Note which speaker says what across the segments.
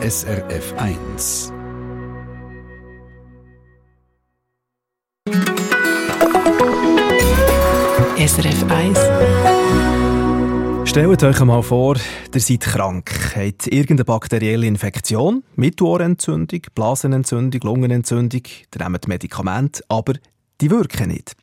Speaker 1: SRF 1.
Speaker 2: SRF 1.
Speaker 3: Stellt euch einmal vor, ihr seid krank, habt irgendeine bakterielle Infektion, Mittelohrentzündung, Blasenentzündung, Lungenentzündung, ihr nehmt Medikamente, aber die wirken nicht.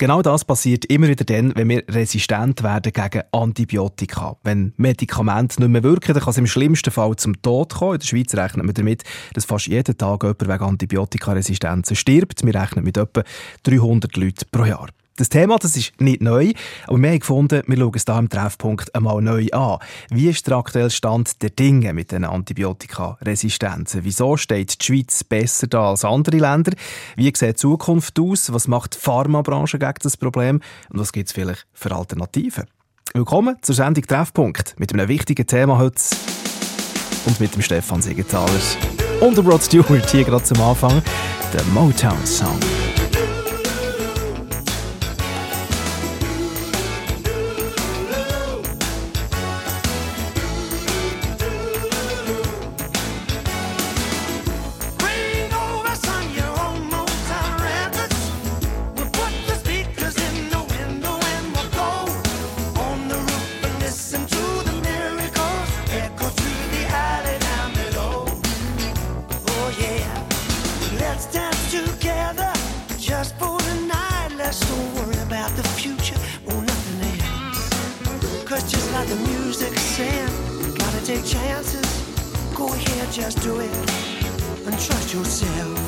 Speaker 3: Genau das passiert immer wieder dann, wenn wir resistent werden gegen Antibiotika. Wenn Medikamente nicht mehr wirken, dann kann es im schlimmsten Fall zum Tod kommen. In der Schweiz rechnet man damit, dass fast jeden Tag jemand wegen Antibiotikaresistenzen stirbt. Wir rechnen mit etwa 300 Leuten pro Jahr. Das Thema das ist nicht neu, aber wir haben gefunden, wir schauen es hier im Treffpunkt einmal neu an. Wie ist der aktuelle Stand der Dinge mit den Antibiotikaresistenzen? Wieso steht die Schweiz besser da als andere Länder? Wie sieht die Zukunft aus? Was macht die Pharmabranche gegen das Problem? Und was gibt es vielleicht für Alternativen? Willkommen zur Sendung Treffpunkt mit einem wichtigen Thema heute und mit dem Stefan Siegenthaler und dem Rod Stewart hier gerade zum Anfang, der Motown Song.
Speaker 4: Just do it and trust yourself.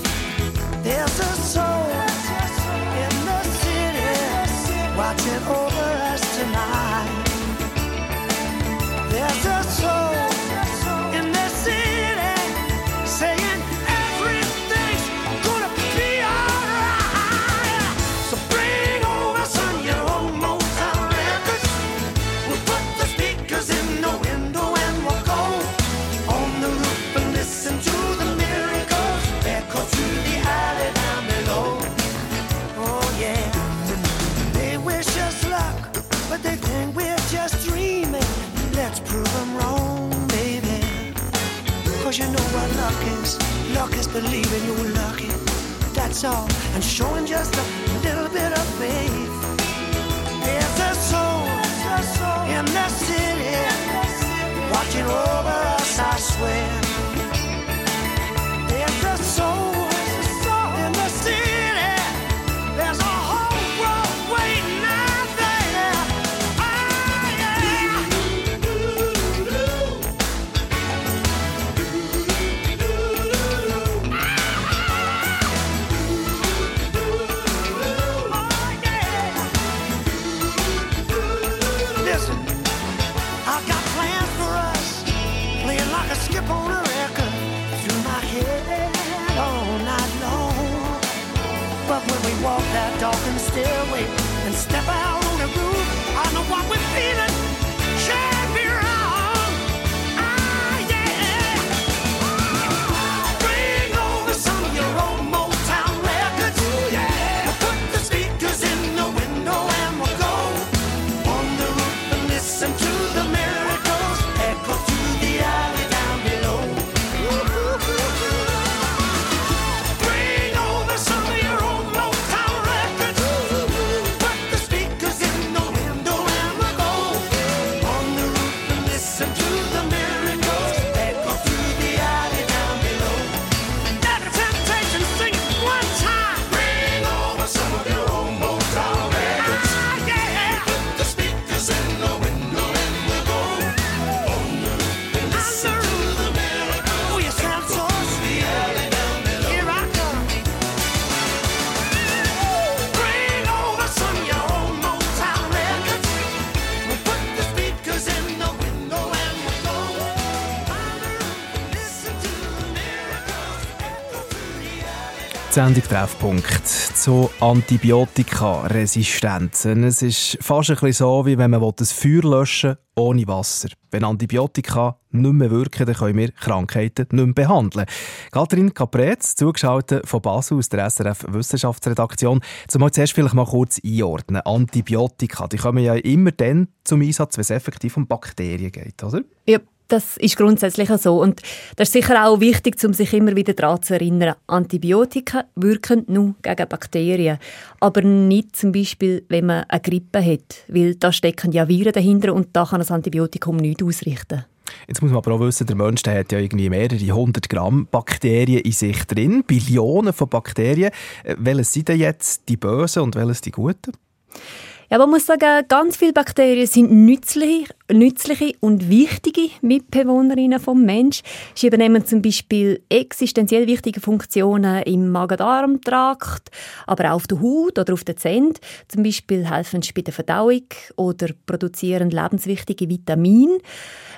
Speaker 4: There's a soul in the city watching over us tonight. There's a soul Cause you know what luck is. Luck is believing you're lucky. That's all. And showing just a little bit of faith. There's a soul in the city watching over us, I swear.
Speaker 3: Sendung Treffpunkt zu Antibiotikaresistenzen. Es ist fast ein bisschen so, wie wenn man das Feuer löschen will, ohne Wasser. Wenn Antibiotika nicht mehr wirken, dann können wir Krankheiten nicht mehr behandeln. Katrin Capretz, zugeschaltet von Basel aus der SRF Wissenschaftsredaktion. Zumal zuerst vielleicht mal kurz einordnen. Antibiotika, die kommen ja immer dann zum Einsatz, wenn es effektiv um Bakterien geht, oder?
Speaker 2: Ja,
Speaker 5: das ist grundsätzlich so. Und das ist sicher auch wichtig, um sich immer wieder daran zu erinnern. Antibiotika wirken nur gegen Bakterien, aber nicht zum Beispiel, wenn man eine Grippe hat, weil da stecken ja Viren dahinter und da kann das Antibiotikum nichts ausrichten.
Speaker 3: Jetzt muss man aber auch wissen, der Mensch der hat ja irgendwie mehrere hundert Gramm Bakterien in sich drin, Billionen von Bakterien. Äh, Welches sind denn jetzt die bösen und welches die guten?
Speaker 5: Ja, man muss sagen, ganz viele Bakterien sind nützliche, nützliche und wichtige Mitbewohnerinnen vom Mensch. Sie übernehmen zum Beispiel existenziell wichtige Funktionen im Magen-Darm-Trakt, aber auch auf der Haut oder auf den Zähnen. Zum Beispiel helfen sie bei der Verdauung oder produzieren lebenswichtige Vitamine.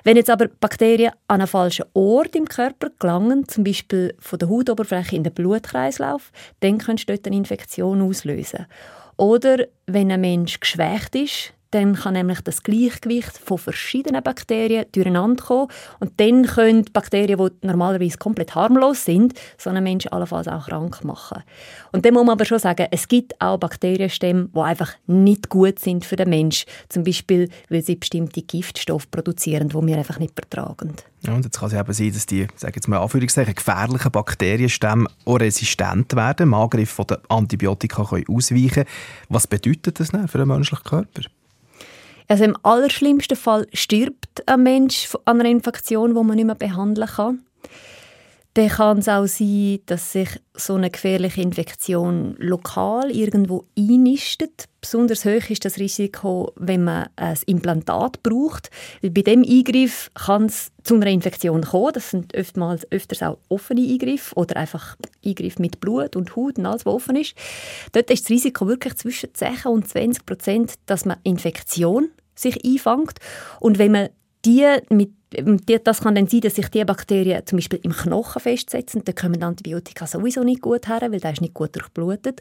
Speaker 5: Wenn jetzt aber Bakterien an einen falschen Ort im Körper gelangen, zum Beispiel von der Hautoberfläche in den Blutkreislauf, dann können sie dort eine Infektion auslösen. Oder wenn ein Mensch geschwächt ist, dann kann nämlich das Gleichgewicht von verschiedenen Bakterien durcheinander kommen. Und dann können die Bakterien, die normalerweise komplett harmlos sind, so einen Menschen allenfalls auch krank machen. Und dann muss man aber schon sagen, es gibt auch Bakterienstämme, die einfach nicht gut sind für den Menschen. Zum Beispiel, weil sie bestimmte Giftstoffe produzieren, die wir einfach nicht vertragen.
Speaker 3: Ja, und jetzt kann es eben sein, dass die, sage jetzt mal Anführungszeichen, gefährlichen Bakterienstämme auch resistent werden, im Angriff von den Antibiotika können ausweichen Was bedeutet das denn für den menschlichen Körper?
Speaker 5: Also im allerschlimmsten Fall stirbt ein Mensch an einer Infektion, die man nicht mehr behandeln kann. Dann kann es auch sein, dass sich so eine gefährliche Infektion lokal irgendwo einnistet. Besonders hoch ist das Risiko, wenn man ein Implantat braucht. Weil bei dem Eingriff kann es zu einer Infektion kommen. Das sind oftmals öfters auch offene Eingriffe oder einfach Eingriffe mit Blut und Haut und alles, was offen ist. Dort ist das Risiko wirklich zwischen 10 und 20 Prozent, dass man Infektion sich einfängt. Und wenn man die mit das kann dann sein, dass sich die Bakterien zum Beispiel im Knochen festsetzen. Da kommen Antibiotika sowieso nicht gut her, weil der ist nicht gut durchblutet.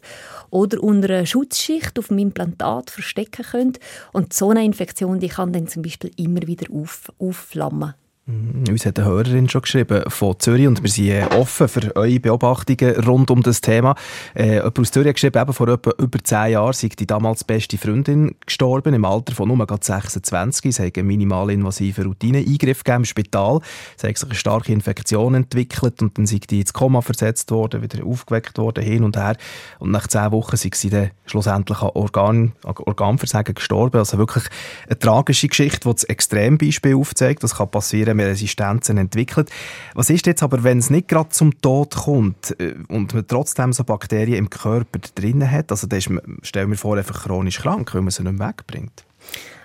Speaker 5: Oder unter einer Schutzschicht auf dem Implantat verstecken können. Und so eine Infektion die kann dann zum Beispiel immer wieder auf, aufflammen.
Speaker 3: Mhm. Uns hat eine Hörerin schon geschrieben von Zürich und wir sind äh, offen für eure Beobachtungen rund um das Thema. Äh, jemand aus Zürich hat geschrieben, eben vor etwa über zehn Jahren sei die damals beste Freundin gestorben, im Alter von nur 26. Es hat einen minimal invasiven Routineeingriff im Spital. Es hat sich eine starke Infektion entwickelt und dann sei die ins Koma versetzt worden, wieder aufgeweckt worden, hin und her. Und nach zehn Wochen sei sie dann schlussendlich an Organ, an Organversagen gestorben. Also wirklich eine tragische Geschichte, die das Extrembeispiel aufzeigt. Das kann passieren, wenn man Resistenzen entwickelt. Was ist jetzt aber, wenn es nicht gerade zum Tod kommt äh, und man trotzdem so Bakterien im Körper drin hat? Also dann ist man, stell vor, einfach chronisch krank, weil man sie nicht wegbringt.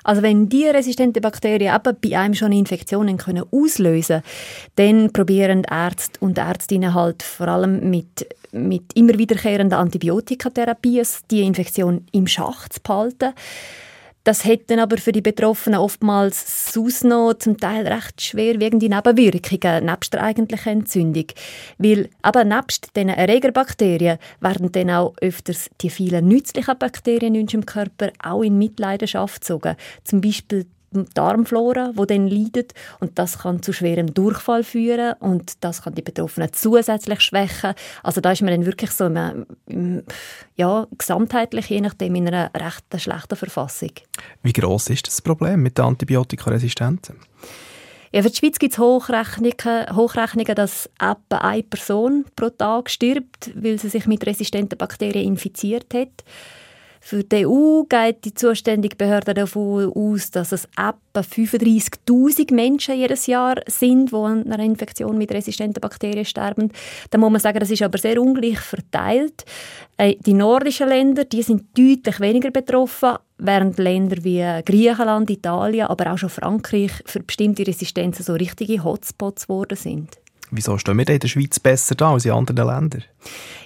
Speaker 5: Also wenn die resistenten Bakterien eben bei einem schon Infektionen können auslösen dann probieren Ärzte und Ärztinnen halt vor allem mit, mit immer wiederkehrenden Antibiotikatherapien die Infektion im Schach zu behalten. Das hätten aber für die Betroffenen oftmals sonst noch zum Teil recht schwerwiegende Nebenwirkungen, nebst der eigentlichen Entzündung. Weil aber nebst diesen Erregerbakterien werden dann auch öfters die vielen nützlichen Bakterien in unserem Körper auch in Mitleidenschaft gezogen. Zum Beispiel Darmflora, die dann leidet und das kann zu schwerem Durchfall führen und das kann die Betroffenen zusätzlich schwächen. Also da ist man dann wirklich so im, ja, gesamtheitlich, je nachdem, in einer recht schlechten Verfassung.
Speaker 3: Wie groß ist das Problem mit der Antibiotikaresistenz?
Speaker 5: Ja, für die Schweiz gibt es Hochrechnungen, Hochrechnungen, dass etwa eine Person pro Tag stirbt, weil sie sich mit resistenten Bakterien infiziert hat. Für die EU geht die zuständige Behörde davon aus, dass es etwa 35.000 Menschen jedes Jahr sind, die an einer Infektion mit resistenten Bakterien sterben. Da muss man sagen, das ist aber sehr ungleich verteilt. Äh, die nordischen Länder die sind deutlich weniger betroffen, während Länder wie Griechenland, Italien, aber auch schon Frankreich für bestimmte Resistenzen so richtige Hotspots geworden sind.
Speaker 3: Wieso stehen wir in der Schweiz besser da als in anderen Ländern?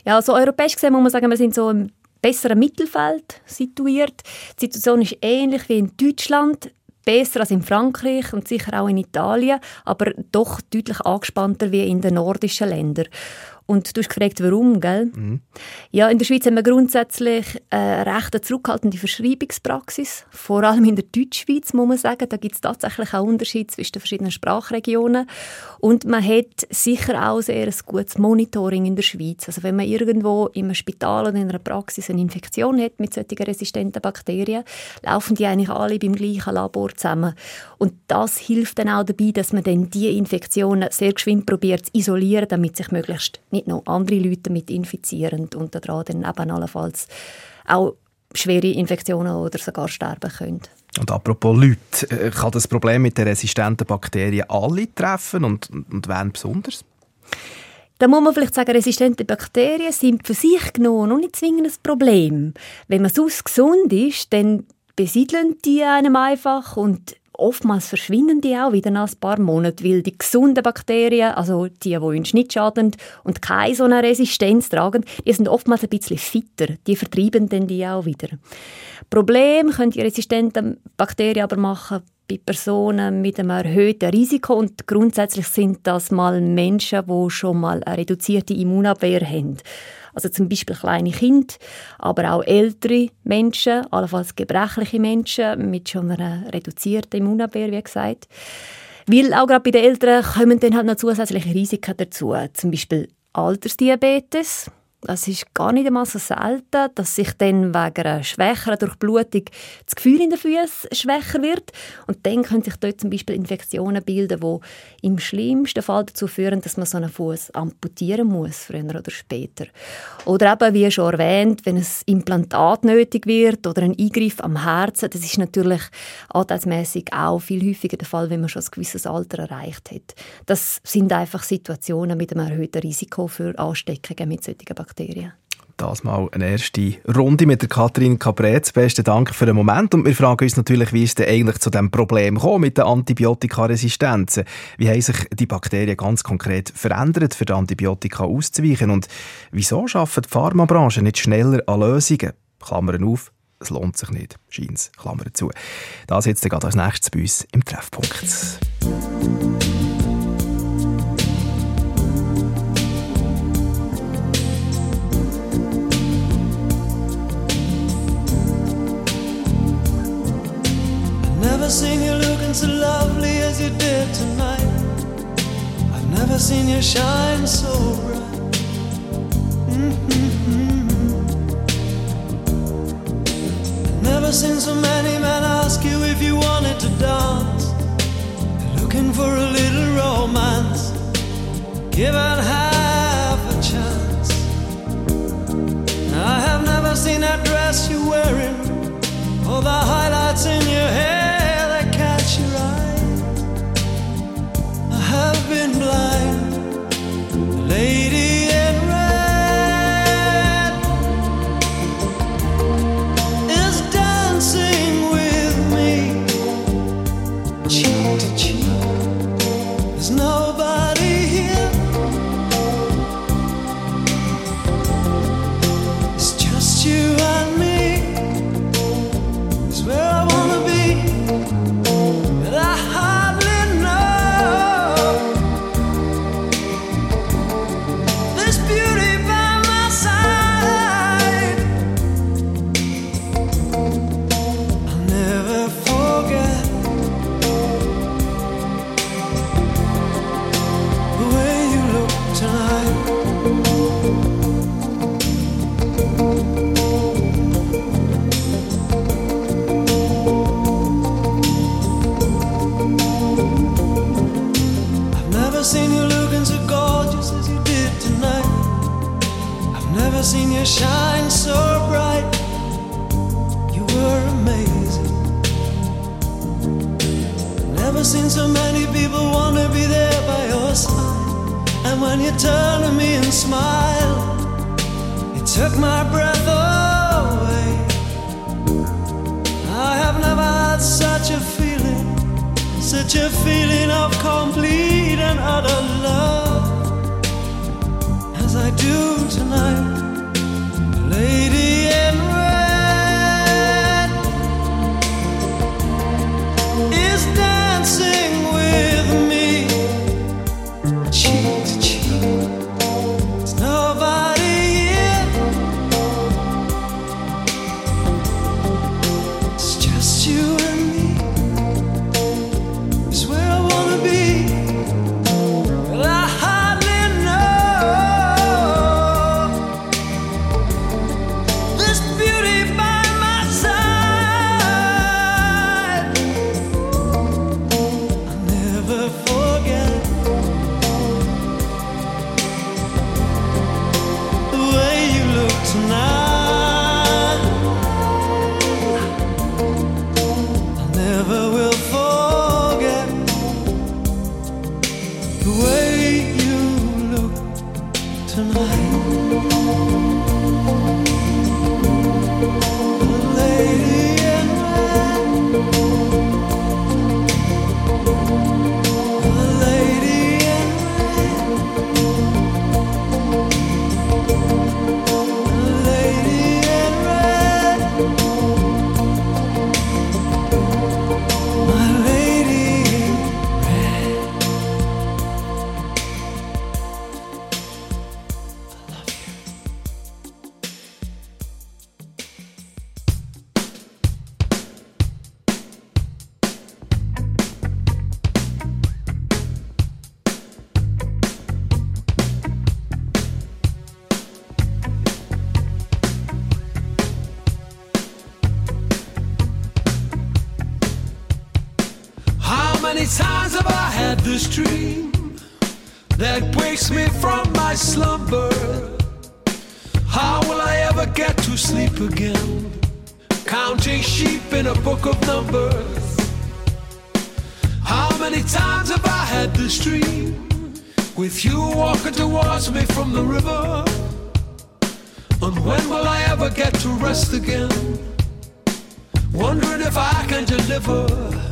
Speaker 5: Ja, also europäisch gesehen muss man sagen, wir sind so im besseren Mittelfeld situiert. Die Situation ist ähnlich wie in Deutschland, besser als in Frankreich und sicher auch in Italien, aber doch deutlich angespannter wie in den nordischen Ländern. Und du hast gefragt, warum, gell? Mhm. Ja, in der Schweiz haben wir grundsätzlich eine recht zurückhaltende Verschreibungspraxis. Vor allem in der Deutschschweiz, muss man sagen. Da gibt es tatsächlich auch Unterschiede zwischen den verschiedenen Sprachregionen. Und man hat sicher auch sehr ein gutes Monitoring in der Schweiz. Also wenn man irgendwo im Spital oder in einer Praxis eine Infektion hat mit solchen resistenten Bakterien, laufen die eigentlich alle beim gleichen Labor zusammen. Und das hilft dann auch dabei, dass man dann die Infektionen sehr geschwind probiert zu isolieren, damit sich möglichst nicht noch andere Leute damit infizieren und daran dann eben allenfalls auch schwere Infektionen oder sogar sterben können.
Speaker 3: Und apropos Leute, äh, kann das Problem mit den resistenten Bakterien alle treffen und, und wen besonders?
Speaker 5: Da muss man vielleicht sagen, resistente Bakterien sind für sich genommen noch nicht zwingend ein Problem. Wenn man sonst gesund ist, dann besiedeln die einem einfach und oftmals verschwinden die auch wieder nach ein paar Monaten, weil die gesunden Bakterien, also die, die uns nicht schaden und keine so eine Resistenz tragen, die sind oftmals ein bisschen fitter. Die vertreiben dann die auch wieder. Problem können die resistenten Bakterien aber machen bei Personen mit einem erhöhten Risiko und grundsätzlich sind das mal Menschen, die schon mal eine reduzierte Immunabwehr haben. Also zum Beispiel kleine Kinder, aber auch ältere Menschen, allenfalls gebrechliche Menschen mit schon einer reduzierten Immunabwehr, wie gesagt. Weil auch gerade bei den Älteren kommen dann halt noch zusätzliche Risiken dazu, zum Beispiel Altersdiabetes, das ist gar nicht einmal so selten, dass sich dann wegen einer schwächeren Durchblutung das Gefühl in den Füßen schwächer wird. Und dann können sich dort zum Beispiel Infektionen bilden, die im schlimmsten Fall dazu führen, dass man so einen Fuß amputieren muss, früher oder später. Oder eben, wie schon erwähnt, wenn ein Implantat nötig wird oder ein Eingriff am Herzen, das ist natürlich anteilsmäßig auch viel häufiger der Fall, wenn man schon ein gewisses Alter erreicht hat. Das sind einfach Situationen mit einem erhöhten Risiko für Ansteckungen mit solchen Bakterien. Bakterien.
Speaker 3: Das mal eine erste Runde mit der Katrin Capretz. Besten Dank für den Moment. Und wir fragen uns natürlich, wie ist denn eigentlich zu dem Problem gekommen mit der Antibiotikaresistenzen? Wie haben sich die Bakterien ganz konkret verändert, für die Antibiotika auszuweichen? Und wieso schafft die Pharmabranche nicht schneller an Lösungen? Klammern auf, es lohnt sich nicht. Scheint's. Klammern zu. Das jetzt gerade als nächstes bei uns im Treffpunkt.
Speaker 6: Seen you looking so lovely as you did tonight. I've never seen you shine so bright. Mm-hmm. I've never seen so many men ask you if you wanted to dance. They're looking for a little romance. Give half a chance. I have never seen that dress you're wearing, or the highlights in your hair lady When to me and smile, it took my breath away. I have never had such a feeling, such a feeling of complete and utter love as I do tonight. Lady
Speaker 7: had this dream that wakes me from my slumber? How will I ever get to sleep again? Counting sheep in a book of numbers. How many times have I had this dream with you walking towards me from the river? And when will I ever get to rest again? Wondering if I can deliver.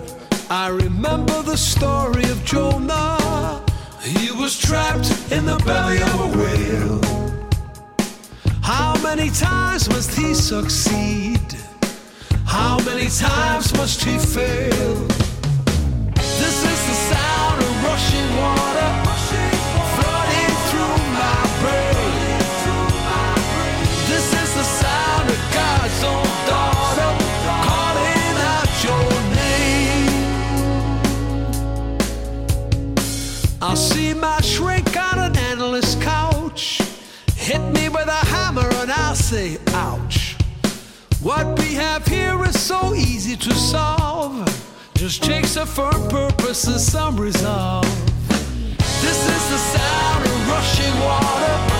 Speaker 7: I remember the story of Jonah. He was trapped in the belly of a whale. How many times must he succeed? How many times must he fail? This is the sound of rushing water I'll see my shrink on an endless couch. Hit me with a hammer and I'll say, ouch. What we have here is so easy to solve. Just takes a firm purpose and some resolve. This is the sound of rushing water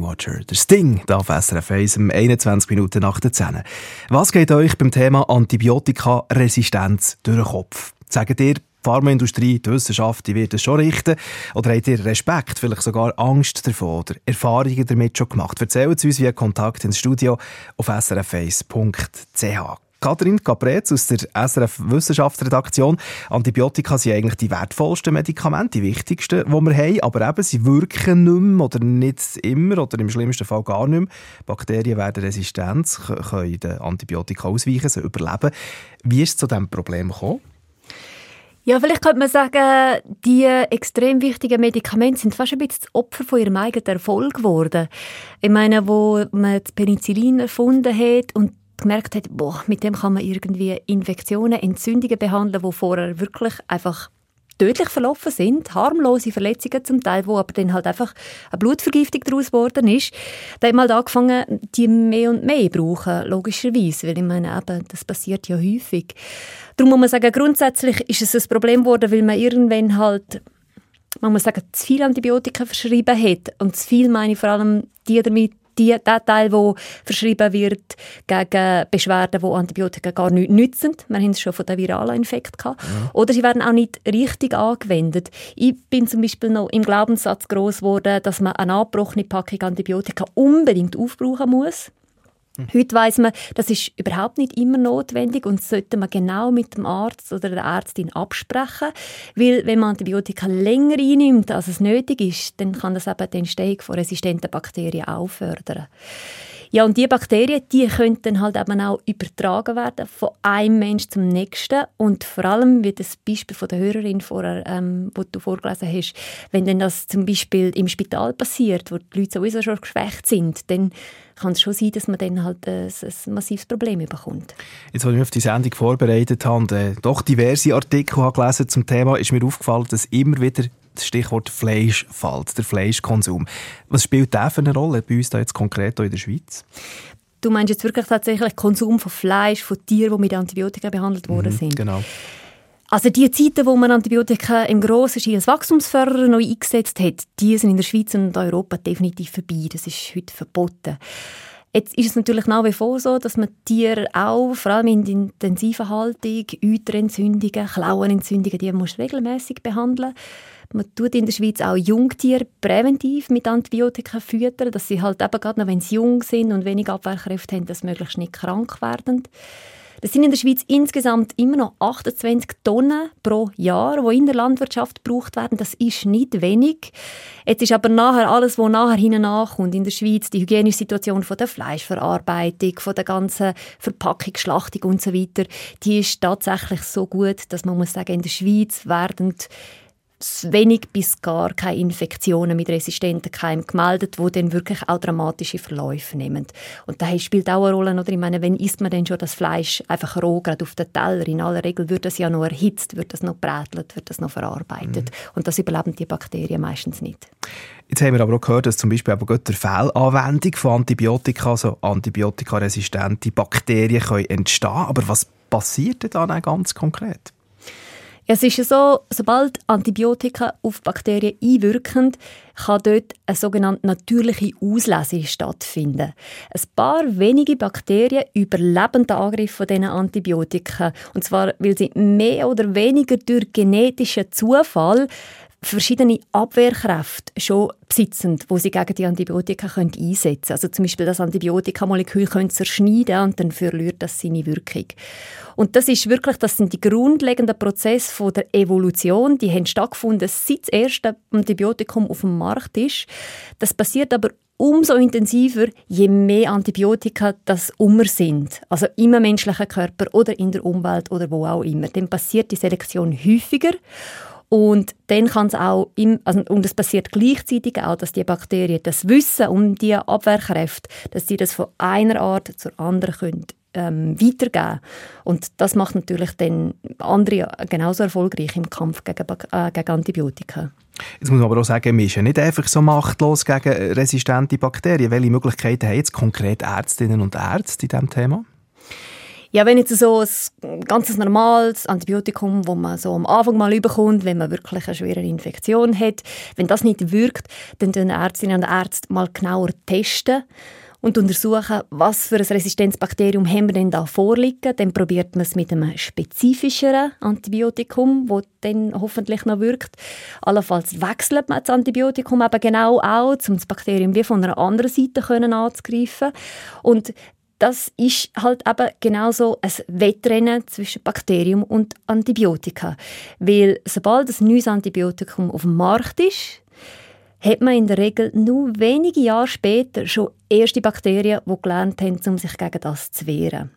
Speaker 7: Rushing Water.
Speaker 3: Der Sting, da auf SRF 1 um 21 Minuten nach der 10. Was geht euch beim Thema Antibiotikaresistenz durch den Kopf? Sagt ihr, die Pharmaindustrie, die Wissenschaft, die wird es schon richten? Oder habt ihr Respekt, vielleicht sogar Angst davor oder Erfahrungen damit schon gemacht? Erzählt es uns via Kontakt ins Studio auf srf1.ch. Katrin Capretz aus der SRF Wissenschaftsredaktion. Antibiotika sind eigentlich die wertvollsten Medikamente, die wichtigsten, die wir haben, aber eben, sie wirken nicht mehr oder nicht immer oder im schlimmsten Fall gar nicht mehr. Bakterien werden resistent, können den Antibiotika ausweichen, sie überleben. Wie ist es zu diesem Problem gekommen?
Speaker 5: Ja, vielleicht könnte man sagen, die extrem wichtigen Medikamente sind fast ein bisschen das Opfer von ihrem eigenen Erfolg geworden. Ich meine, wo man das Penicillin erfunden hat und gemerkt hat, boah, mit dem kann man irgendwie Infektionen, Entzündungen behandeln, die vorher wirklich einfach tödlich verlaufen sind, harmlose Verletzungen zum Teil, wo aber dann halt einfach eine Blutvergiftung daraus geworden ist, da haben wir halt angefangen, die mehr und mehr brauchen, logischerweise, weil ich meine, eben, das passiert ja häufig. Darum muss man sagen, grundsätzlich ist es ein Problem geworden, weil man irgendwann halt man muss sagen, zu viel Antibiotika verschrieben hat. Und zu viel meine ich vor allem die damit, die, der Teil, der verschrieben wird gegen Beschwerden, wo Antibiotika gar nicht nützen. Wir haben es schon von den viralen Infekt gehabt. Ja. Oder sie werden auch nicht richtig angewendet. Ich bin zum Beispiel noch im Glaubenssatz groß geworden, dass man eine abgebrochene Packung Antibiotika unbedingt aufbrauchen muss. Heute weiß man, das ist überhaupt nicht immer notwendig und sollte man genau mit dem Arzt oder der Ärztin absprechen, weil wenn man Antibiotika länger einnimmt, als es nötig ist, dann kann das eben die Entstehung von resistenten Bakterien auch fördern. Ja, und die Bakterien, die können dann halt eben auch übertragen werden von einem Mensch zum nächsten und vor allem, wie das Beispiel von der Hörerin vorher, ähm, wo du vorgelesen hast, wenn dann das zum Beispiel im Spital passiert, wo die Leute sowieso schon geschwächt sind, dann kann es schon sein, dass man dann halt ein, ein massives Problem bekommt.
Speaker 3: Jetzt, als ich mich auf die Sendung vorbereitet habe und äh, doch diverse Artikel habe gelesen zum Thema, ist mir aufgefallen, dass immer wieder das Stichwort Fleisch fällt, der Fleischkonsum. Was spielt der für eine Rolle bei uns da jetzt konkret in der Schweiz?
Speaker 5: Du meinst jetzt wirklich tatsächlich Konsum von Fleisch, von Tieren, die mit Antibiotika behandelt worden
Speaker 3: mhm,
Speaker 5: sind?
Speaker 3: Genau.
Speaker 5: Also die Zeiten, wo man Antibiotika im grossen Stil als Wachstumsförderer neu eingesetzt hat, die sind in der Schweiz und Europa definitiv vorbei. Das ist heute verboten. Jetzt ist es natürlich nach wie vor so, dass man Tiere auch, vor allem in der intensiven Haltung, Euterentzündungen, Klauenentzündungen, die muss regelmäßig behandeln. Man tut in der Schweiz auch Jungtiere präventiv mit Antibiotika füttern, dass sie halt eben gerade noch, wenn sie jung sind und wenig Abwehrkräfte haben, dass möglichst nicht krank werden. Das sind in der Schweiz insgesamt immer noch 28 Tonnen pro Jahr, die in der Landwirtschaft gebraucht werden. Das ist nicht wenig. Jetzt ist aber nachher alles, was nachher hinten nachkommt in der Schweiz, die hygienische Situation von der Fleischverarbeitung, von der ganzen Verpackung, Schlachtung und so die ist tatsächlich so gut, dass man muss sagen, in der Schweiz werden wenig bis gar keine Infektionen mit resistenten Keimen gemeldet, die dann wirklich auch dramatische Verläufe nehmen. Und das spielt auch eine Rolle, oder? Ich meine, wenn isst man denn schon das Fleisch einfach roh, gerade auf den Teller? In aller Regel wird das ja noch erhitzt, wird das noch brätelt, wird das noch verarbeitet. Mhm. Und das überleben die Bakterien meistens nicht.
Speaker 3: Jetzt haben wir aber auch gehört, dass zum Beispiel aber der Fehlanwendung von Antibiotika, also antibiotikaresistente Bakterien können entstehen. Aber was passiert denn dann ganz konkret?
Speaker 5: Es ist so, sobald Antibiotika auf Bakterien einwirken, kann dort eine sogenannte natürliche Auslese stattfinden. Ein paar wenige Bakterien überleben den Angriff von diesen Antibiotika. Und zwar, weil sie mehr oder weniger durch genetischen Zufall verschiedene Abwehrkräfte schon besitzen, wo sie gegen die Antibiotika können einsetzen können. Also zum Beispiel das Antibiotikamolekül können zerschneiden und dann verliert das seine Wirkung. Und das ist wirklich, das sind die grundlegenden Prozesse von der Evolution, die haben stattgefunden, seit das erste Antibiotikum auf dem Markt ist. Das passiert aber umso intensiver, je mehr Antibiotika das immer sind. Also im menschlichen Körper oder in der Umwelt oder wo auch immer. Dann passiert die Selektion häufiger und dann kann es auch, im, also, und es passiert gleichzeitig auch, dass die Bakterien das Wissen um die Abwehrkräfte, dass sie das von einer Art zur anderen können, ähm, weitergeben Und das macht natürlich dann andere genauso erfolgreich im Kampf gegen, äh, gegen Antibiotika.
Speaker 3: Jetzt muss man aber auch sagen, man ist nicht einfach so machtlos gegen resistente Bakterien. Welche Möglichkeiten haben jetzt konkret Ärztinnen und Ärzte in diesem Thema?
Speaker 5: Ja, wenn jetzt so ein ganz normales Antibiotikum, das man so am Anfang mal überkommt, wenn man wirklich eine schwere Infektion hat, wenn das nicht wirkt, dann tun Ärztinnen und Ärzte mal genauer testen und untersuchen, was für ein Resistenzbakterium haben wir denn da vorliegen. Dann probiert man es mit einem spezifischeren Antibiotikum, das dann hoffentlich noch wirkt. Allenfalls wechselt man das Antibiotikum eben genau auch, um das Bakterium wie von einer anderen Seite anzugreifen. Und das ist halt eben genauso ein Wettrennen zwischen Bakterium und Antibiotika. Weil sobald ein neues Antibiotikum auf dem Markt ist, hat man in der Regel nur wenige Jahre später schon erste Bakterien, die gelernt haben, um sich gegen das zu wehren.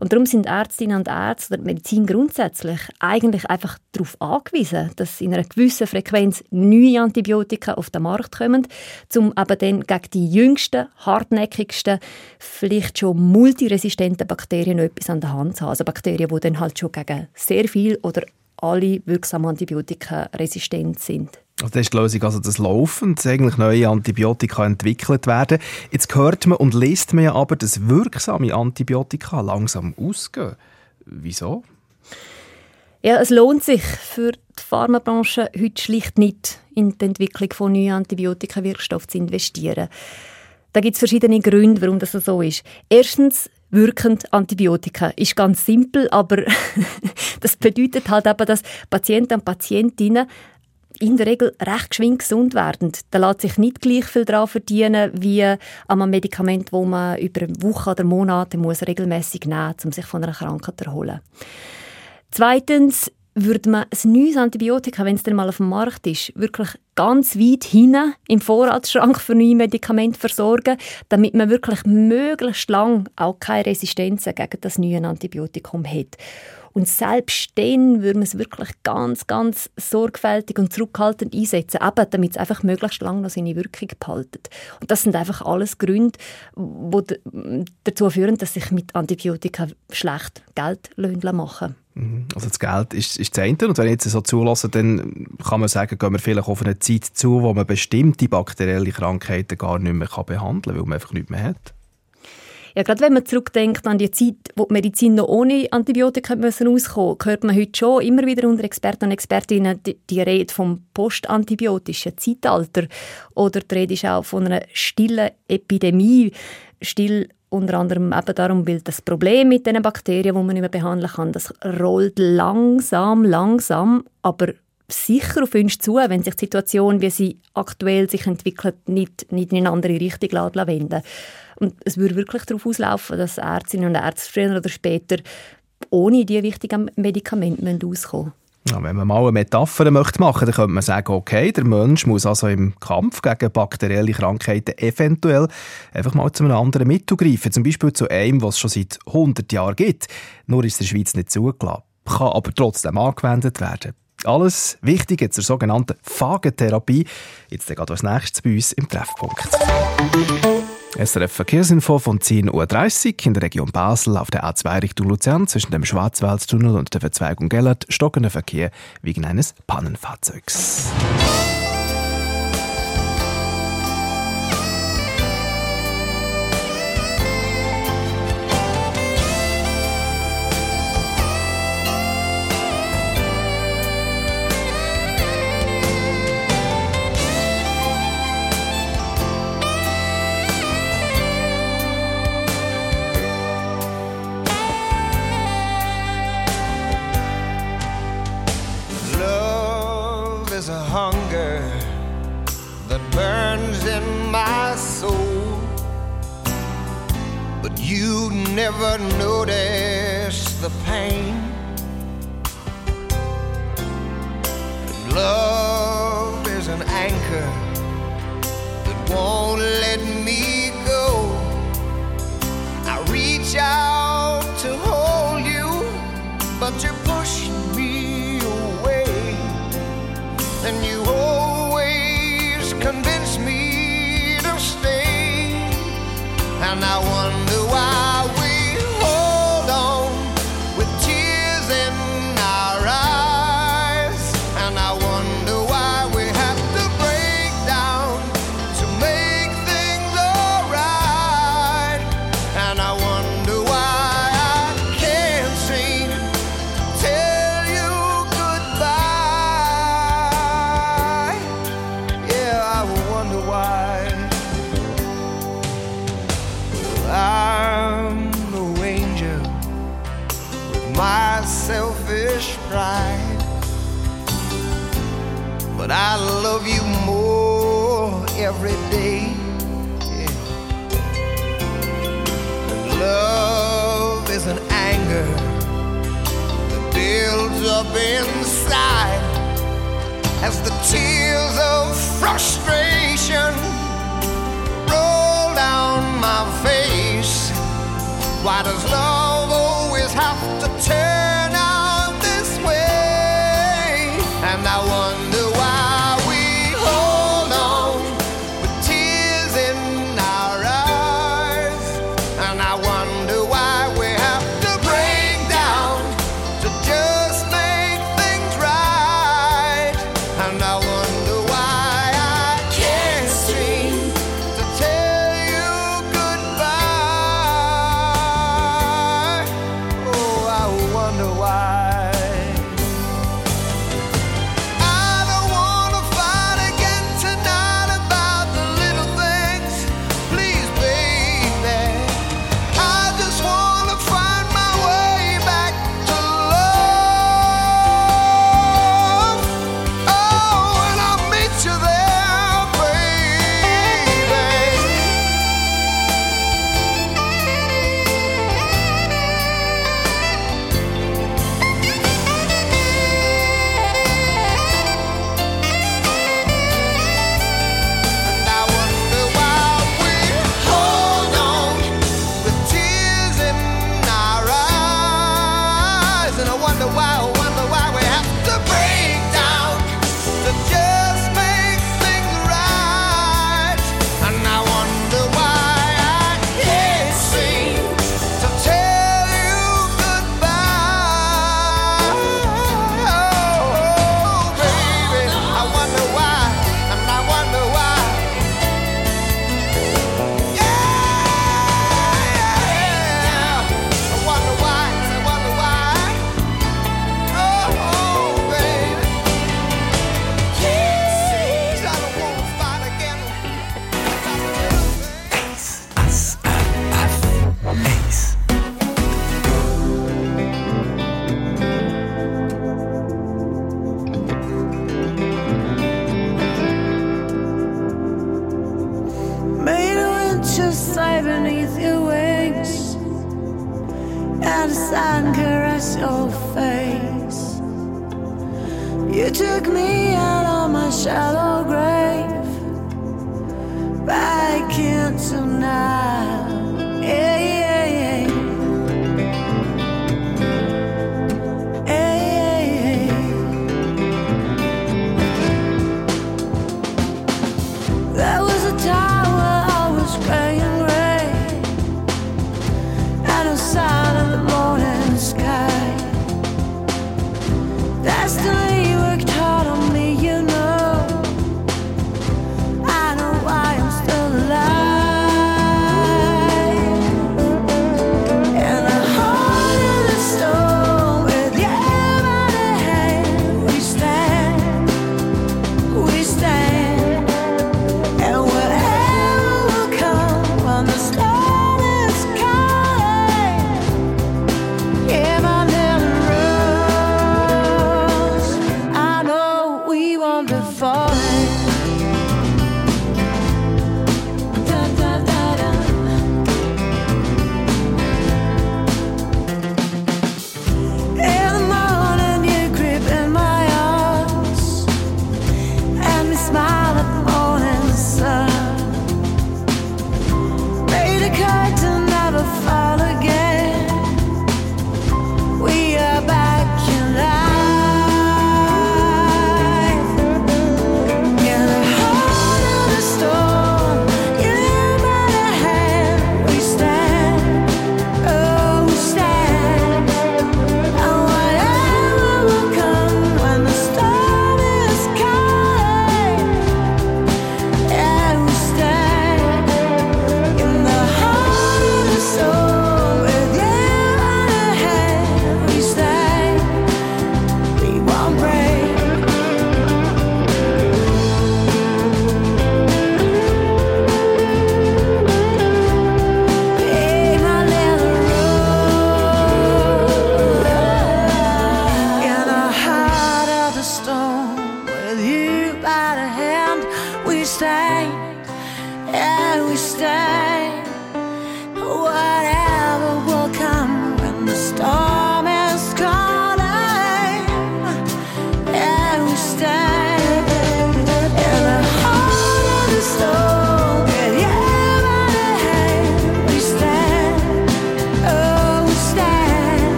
Speaker 5: Und darum sind Ärztinnen und Ärzte oder Medizin grundsätzlich eigentlich einfach darauf angewiesen, dass in einer gewissen Frequenz neue Antibiotika auf den Markt kommen, um eben dann gegen die jüngsten, hartnäckigsten, vielleicht schon multiresistenten Bakterien etwas an der Hand zu haben. Also Bakterien, die dann halt schon gegen sehr viel oder alle wirksamen Antibiotika resistent sind.
Speaker 3: Also das ist die Lösung, also das laufend eigentlich neue Antibiotika entwickelt werden. Jetzt hört man und liest man ja aber, dass wirksame Antibiotika langsam ausgehen. Wieso?
Speaker 5: Ja, es lohnt sich für die Pharmabranche heute schlicht nicht, in die Entwicklung von neuen Antibiotika-Wirkstoffen zu investieren. Da gibt es verschiedene Gründe, warum das so ist. Erstens, wirkend Antibiotika. Ist ganz simpel, aber das bedeutet halt eben, dass Patienten und Patientinnen in der Regel recht geschwind gesund werden. Da lässt sich nicht gleich viel daran verdienen wie an einem Medikament, wo man über Wochen oder Monate muss regelmäßig nehmen muss, um sich von einer Krankheit zu erholen. Zweitens würde man ein neues Antibiotika, wenn es dann mal auf dem Markt ist, wirklich ganz weit hinten im Vorratsschrank für neue Medikamente versorgen, damit man wirklich möglichst lang auch keine Resistenzen gegen das neue Antibiotikum hat. Und selbst dann würde man es wirklich ganz, ganz sorgfältig und zurückhaltend einsetzen, eben damit es einfach möglichst lange noch seine Wirkung behaltet. Und das sind einfach alles Gründe, die dazu führen, dass sich mit Antibiotika schlecht Geld machen
Speaker 3: Mhm. Also das Geld ist, ist das eine. Und wenn ich jetzt so zulasse, dann kann man sagen, gehen wir vielleicht auf eine Zeit zu, wo man bestimmte bakterielle Krankheiten gar nicht mehr behandeln kann, weil man einfach nichts mehr hat.
Speaker 5: Ja, gerade wenn man zurückdenkt an die Zeit, wo die Medizin noch ohne Antibiotika auskommen hört man heute schon immer wieder unter Experten und Expertinnen die, die Rede vom postantibiotischen Zeitalter. Oder die Rede ist auch von einer stillen Epidemie. Still unter anderem eben darum, weil das Problem mit den Bakterien, die man nicht mehr behandeln kann, das rollt langsam, langsam, aber sicher auf uns zu, wenn sich die Situation, wie sie aktuell sich entwickelt, nicht, nicht in eine andere Richtung wenden Und es würde wirklich darauf auslaufen, dass Ärztinnen und Ärzte früher oder später ohne die wichtigen Medikamente auskommen.
Speaker 3: Ja, wenn man mal eine Metapher möchte machen dann könnte man sagen, okay, der Mensch muss also im Kampf gegen bakterielle Krankheiten eventuell einfach mal zu einem anderen Mittel greifen. Zum Beispiel zu einem, was es schon seit 100 Jahren gibt. Nur ist in der Schweiz nicht zugelassen. Kann aber trotzdem angewendet werden. Alles Wichtige zur sogenannten Phagentherapie. Jetzt geht als nächstes bei uns im Treffpunkt. SRF Verkehrsinfo von 10.30 Uhr in der Region Basel auf der A2 Richtung Luzern zwischen dem Schwarzwaldtunnel und der Verzweigung Gellert stockender Verkehr wegen eines Pannenfahrzeugs.
Speaker 8: Never notice the pain. Love is an anchor that won't let me go. I reach out inside as the tears of frustration roll down my face. Why does love
Speaker 4: You took me out of my shallow grave, back into now.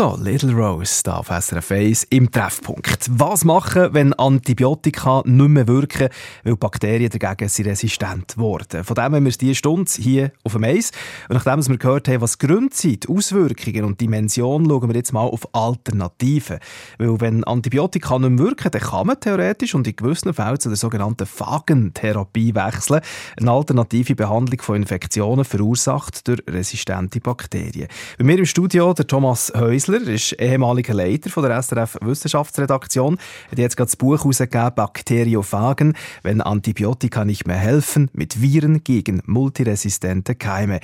Speaker 3: Motto, Little Rose, da auf SRF 1 im Treffpunkt. Was machen, wenn Antibiotika nicht mehr wirken, weil Bakterien dagegen sind resistent wurden? Von dem haben wir es diese Stunde hier auf dem Eis. Und nachdem wir gehört haben, was Gründe sind, Auswirkungen und Dimensionen, schauen wir jetzt mal auf Alternativen. Weil wenn Antibiotika nicht mehr wirken, dann kann man theoretisch und in gewissen Fällen zu der sogenannten Phagentherapie wechseln. Eine alternative Behandlung von Infektionen verursacht durch resistente Bakterien. Bei mir im Studio der Thomas Häusler, er ist ehemaliger Leiter von der SRF Wissenschaftsredaktion. Er hat jetzt gerade das Buch herausgegeben, Bakteriophagen, wenn Antibiotika nicht mehr helfen, mit Viren gegen multiresistente Keime.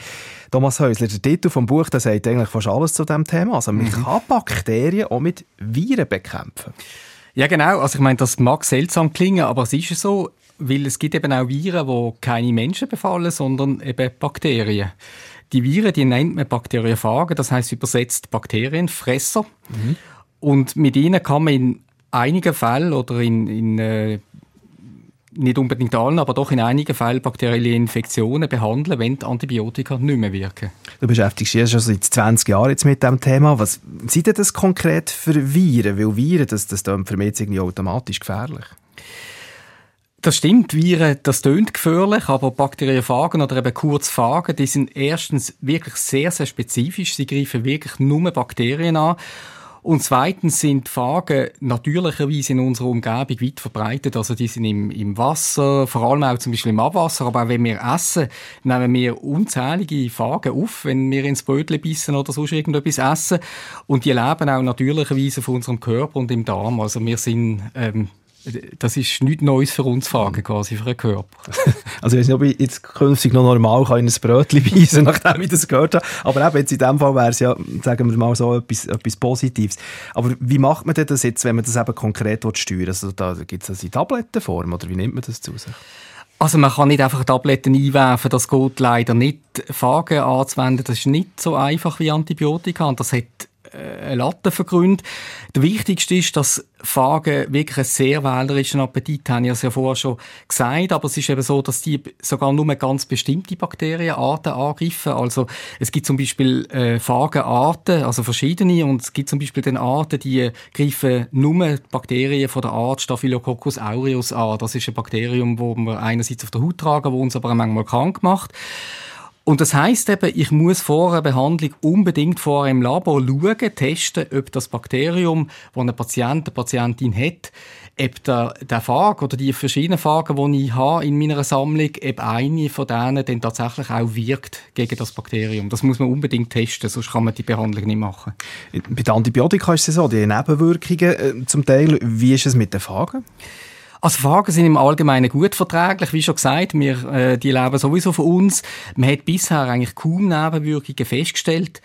Speaker 3: Thomas Häusler, der Titel vom Buch, der sagt eigentlich fast alles zu diesem Thema. Also man kann Bakterien auch mit Viren bekämpfen.
Speaker 9: Ja, genau. Also ich meine, das mag seltsam klingen, aber es ist so, weil es gibt eben auch Viren, die keine Menschen befallen, sondern eben Bakterien. Die Viren, die nennt man Bakteriophagen, das heißt übersetzt Bakterienfresser. Und mit ihnen kann man in einigen Fällen oder in, in äh, nicht unbedingt allen, aber doch in einigen Fällen bakterielle Infektionen behandeln, wenn die Antibiotika nicht mehr wirken.
Speaker 3: Du beschäftigst dich schon seit 20 Jahren jetzt mit diesem Thema. Was sind denn das konkret für Viren? Weil Viren, das, das mich irgendwie automatisch gefährlich.
Speaker 9: Das stimmt, Viren, das tönt gefährlich, aber Bakteriophagen oder eben Kurzphagen, die sind erstens wirklich sehr, sehr spezifisch. Sie greifen wirklich nur Bakterien an. Und zweitens sind Phagen natürlicherweise in unserer Umgebung weit verbreitet. Also die sind im, im Wasser, vor allem auch zum Beispiel im Abwasser. Aber auch wenn wir essen, nehmen wir unzählige Phagen auf, wenn wir ins Brötchen bissen oder sonst irgendetwas essen. Und die leben auch natürlicherweise von unserem Körper und im Darm. Also wir sind ähm, das ist nichts Neues für uns Fragen, quasi für den Körper.
Speaker 3: Also ich weiß nicht, ob ich jetzt künftig noch normal kann in ein Brötchen beißen nachdem ich das gehört habe. Aber eben jetzt in dem Fall wäre es ja, sagen wir mal so, etwas, etwas Positives. Aber wie macht man denn das jetzt, wenn man das eben konkret steuern will? Also da gibt es das in Tablettenform oder wie nimmt man das zu sich?
Speaker 9: Also man kann nicht einfach Tabletten einwerfen, das geht leider nicht. Phagen anzuwenden, das ist nicht so einfach wie Antibiotika und das hat äh, Latte für Gründe. Der wichtigste ist, dass Phagen wirklich einen sehr wählerischen Appetit haben. Ich habe es ja vorher schon gesagt, aber es ist eben so, dass die sogar nur ganz bestimmte Bakterienarten angreifen. Also es gibt zum Beispiel äh, Phagenarten, also verschiedene, und es gibt zum Beispiel den Arten, die greifen nur Bakterien von der Art Staphylococcus aureus an. Das ist ein Bakterium, wo wir einerseits auf der Haut tragen, wo uns aber manchmal krank macht. Und das heißt eben, ich muss vor einer Behandlung unbedingt vor im Labor schauen, testen, ob das Bakterium, das ein Patient, eine Patientin hat, ob der, der Phage oder die verschiedenen Phagen, die ich habe in meiner Sammlung, ob eine von denen dann tatsächlich auch wirkt gegen das Bakterium. Das muss man unbedingt testen, sonst kann man die Behandlung nicht machen.
Speaker 3: Bei den Antibiotika ist es so, die Nebenwirkungen äh, zum Teil. Wie ist es mit den Phagen?
Speaker 9: Also Phagen sind im Allgemeinen gut verträglich, wie schon gesagt, wir, äh, die leben sowieso von uns. Man hat bisher eigentlich kaum Nebenwirkungen festgestellt.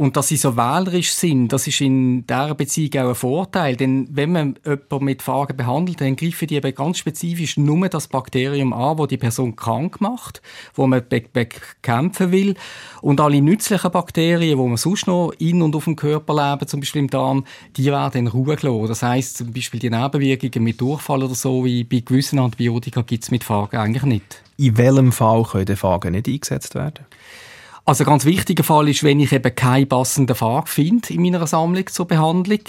Speaker 9: Und dass sie so wählerisch sind, das ist in dieser Beziehung auch ein Vorteil. Denn wenn man jemanden mit Phagen behandelt, dann greifen die eben ganz spezifisch nur das Bakterium an, wo die Person krank macht, wo man be bekämpfen will. Und alle nützlichen Bakterien, die man sonst noch in und auf dem Körper leben, zum Beispiel im Darm, die werden in Ruhe gelassen. Das heisst, zum Beispiel die Nebenwirkungen mit Durchfall oder so, wie bei gewissen Antibiotika, gibt es mit Phagen eigentlich nicht.
Speaker 3: In welchem Fall können Phagen nicht eingesetzt werden?
Speaker 9: Also ein ganz wichtiger Fall ist, wenn ich eben keinen passenden Phag finde in meiner Sammlung zur Behandlung.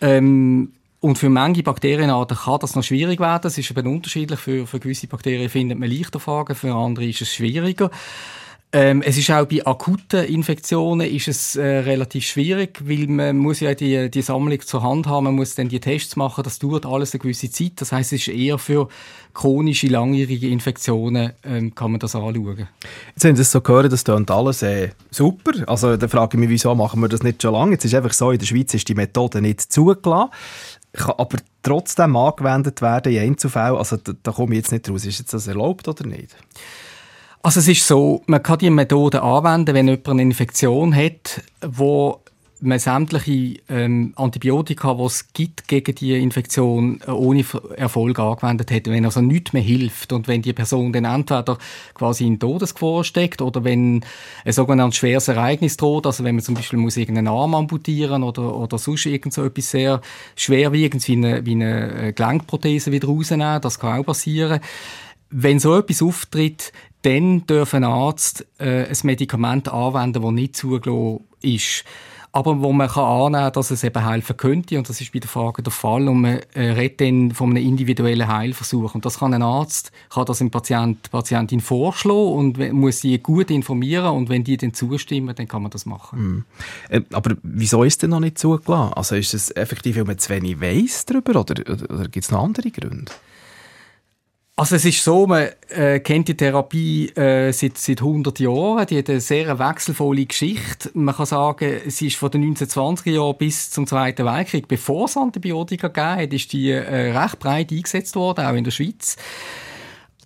Speaker 9: Ähm, und für manche Bakterienarten kann das noch schwierig werden. Das ist eben unterschiedlich. Für, für gewisse Bakterien findet man leichter Phagen, für andere ist es schwieriger. Ähm, es ist auch bei akuten Infektionen ist es äh, relativ schwierig, weil man muss ja die, die Sammlung zur Hand haben, man muss dann die Tests machen, das dauert alles eine gewisse Zeit. Das heißt, es ist eher für chronische, langjährige Infektionen ähm, kann man das anschauen.
Speaker 3: Jetzt haben Sie das so gehört, das klingt alles äh, super. Also da frage ich mich, wieso machen wir das nicht schon lange? Jetzt ist einfach so, in der Schweiz ist die Methode nicht zugelassen, kann aber trotzdem angewendet werden in Einzelfällen. Also da, da komme ich jetzt nicht raus. Ist jetzt das erlaubt oder nicht?
Speaker 9: Also es ist so, man kann die Methode anwenden, wenn jemand eine Infektion hat, wo man sämtliche ähm, Antibiotika, die es gibt gegen die Infektion, äh, ohne Erfolg angewendet hat. Wenn also nichts mehr hilft und wenn die Person dann entweder quasi in Todesgefahr steckt oder wenn ein sogenanntes schweres Ereignis droht, also wenn man zum Beispiel muss irgendeinen Arm amputieren oder, oder sonst irgend so etwas sehr schwerwiegendes wie eine, wie eine äh, Gelenkprothese wieder rausnehmen, das kann auch passieren. Wenn so etwas auftritt, dann darf ein Arzt äh, ein Medikament anwenden, das nicht zugelassen ist. Aber wo man kann annehmen kann, dass es eben helfen könnte, und das ist bei der Frage der Fall, und man äh, redet dann von einem individuellen Heilversuch. Und das kann ein Arzt, kann das dem Patient, Patientin vorschlagen und muss sie gut informieren, und wenn die dann zustimmen, dann kann man das machen.
Speaker 3: Äh, aber wieso ist denn noch nicht zugelassen? Also ist es effektiv, weil man zu wenig weiss darüber oder, oder, oder gibt es noch andere Gründe?
Speaker 9: Also es ist so, man äh, kennt die Therapie äh, seit, seit 100 Jahren. Die hat eine sehr wechselvolle Geschichte. Man kann sagen, sie ist von den 1920er Jahren bis zum Zweiten Weltkrieg, bevor es Antibiotika hat, ist die äh, recht breit eingesetzt worden, auch in der Schweiz.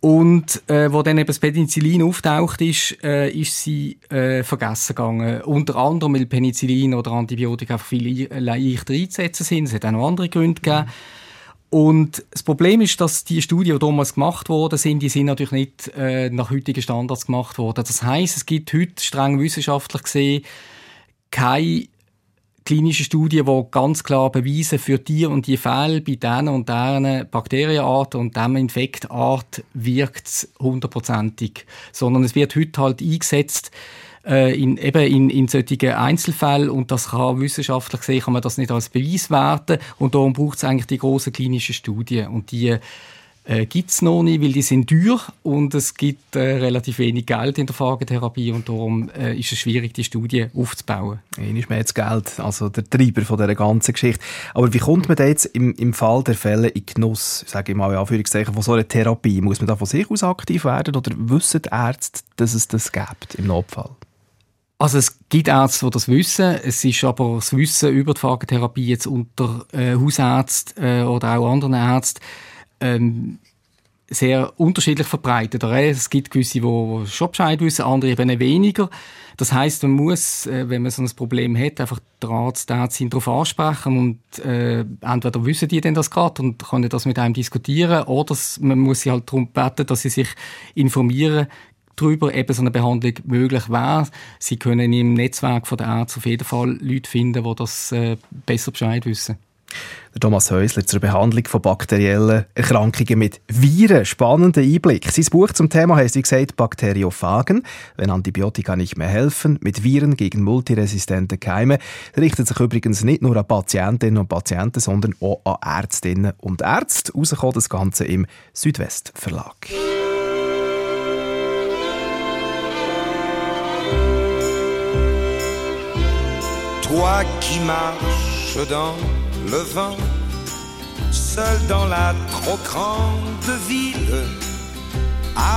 Speaker 9: Und äh, wo dann eben das Penicillin auftaucht ist, äh, ist sie äh, vergessen gegangen. Unter anderem, weil Penicillin oder Antibiotika viel le- leichter einzusetzen sind. Es hat auch noch andere Gründe gegeben. Und das Problem ist, dass die Studien, die damals gemacht worden sind, die sind natürlich nicht äh, nach heutigen Standards gemacht worden. Das heißt, es gibt heute streng wissenschaftlich gesehen keine klinische Studien, die ganz klar beweisen, für die und die Fälle bei diesen und diesen Bakterienarten und diesem Infektart wirkt es hundertprozentig. Sondern es wird heute halt eingesetzt äh, in, eben in, in solchen Einzelfällen und das kann wissenschaftlich gesehen, kann man das nicht als Beweis werten und darum braucht es eigentlich die grossen klinischen Studien und die äh, gibt es noch nicht, weil die sind teuer und es gibt äh, relativ wenig Geld in der Phagetherapie und darum äh, ist es schwierig, die Studie aufzubauen.
Speaker 3: Ist mehr das Geld, also der Treiber von dieser ganzen Geschichte. Aber wie kommt man da jetzt im, im Fall der Fälle in Genuss, sage ich mal in Anführungszeichen, von so einer Therapie? Muss man da von sich aus aktiv werden oder wissen die Ärzte, dass es das gibt im Notfall?
Speaker 9: Also es gibt Ärzte, die das wissen. Es ist aber das Wissen über die Phagetherapie jetzt unter äh, Hausärzten äh, oder auch anderen Ärzten ähm, sehr unterschiedlich verbreitet. Oder? Es gibt gewisse, die schon Bescheid wissen, andere eben weniger. Das heißt, man muss, äh, wenn man so ein Problem hat, einfach den Arzt, den Ärztin darauf ansprechen und äh, entweder wissen die denn das gerade und können das mit einem diskutieren oder man muss sie halt darum beten, dass sie sich informieren darüber, eben so eine Behandlung möglich wäre. Sie können im Netzwerk von der Ärzte auf jeden Fall Leute finden, die das äh, besser Bescheid wissen.
Speaker 3: Thomas Häusler zur Behandlung von bakteriellen Erkrankungen mit Viren. Spannender Einblick. Sein Buch zum Thema heißt, wie gesagt, Bakteriophagen. Wenn Antibiotika nicht mehr helfen, mit Viren gegen multiresistente Keime. Das richtet sich übrigens nicht nur an Patientinnen und Patienten, sondern auch an Ärztinnen und Ärzte. Rausgekommen das Ganze im Südwest Verlag.
Speaker 8: Toi qui marches dans le vent, seul dans la trop grande ville,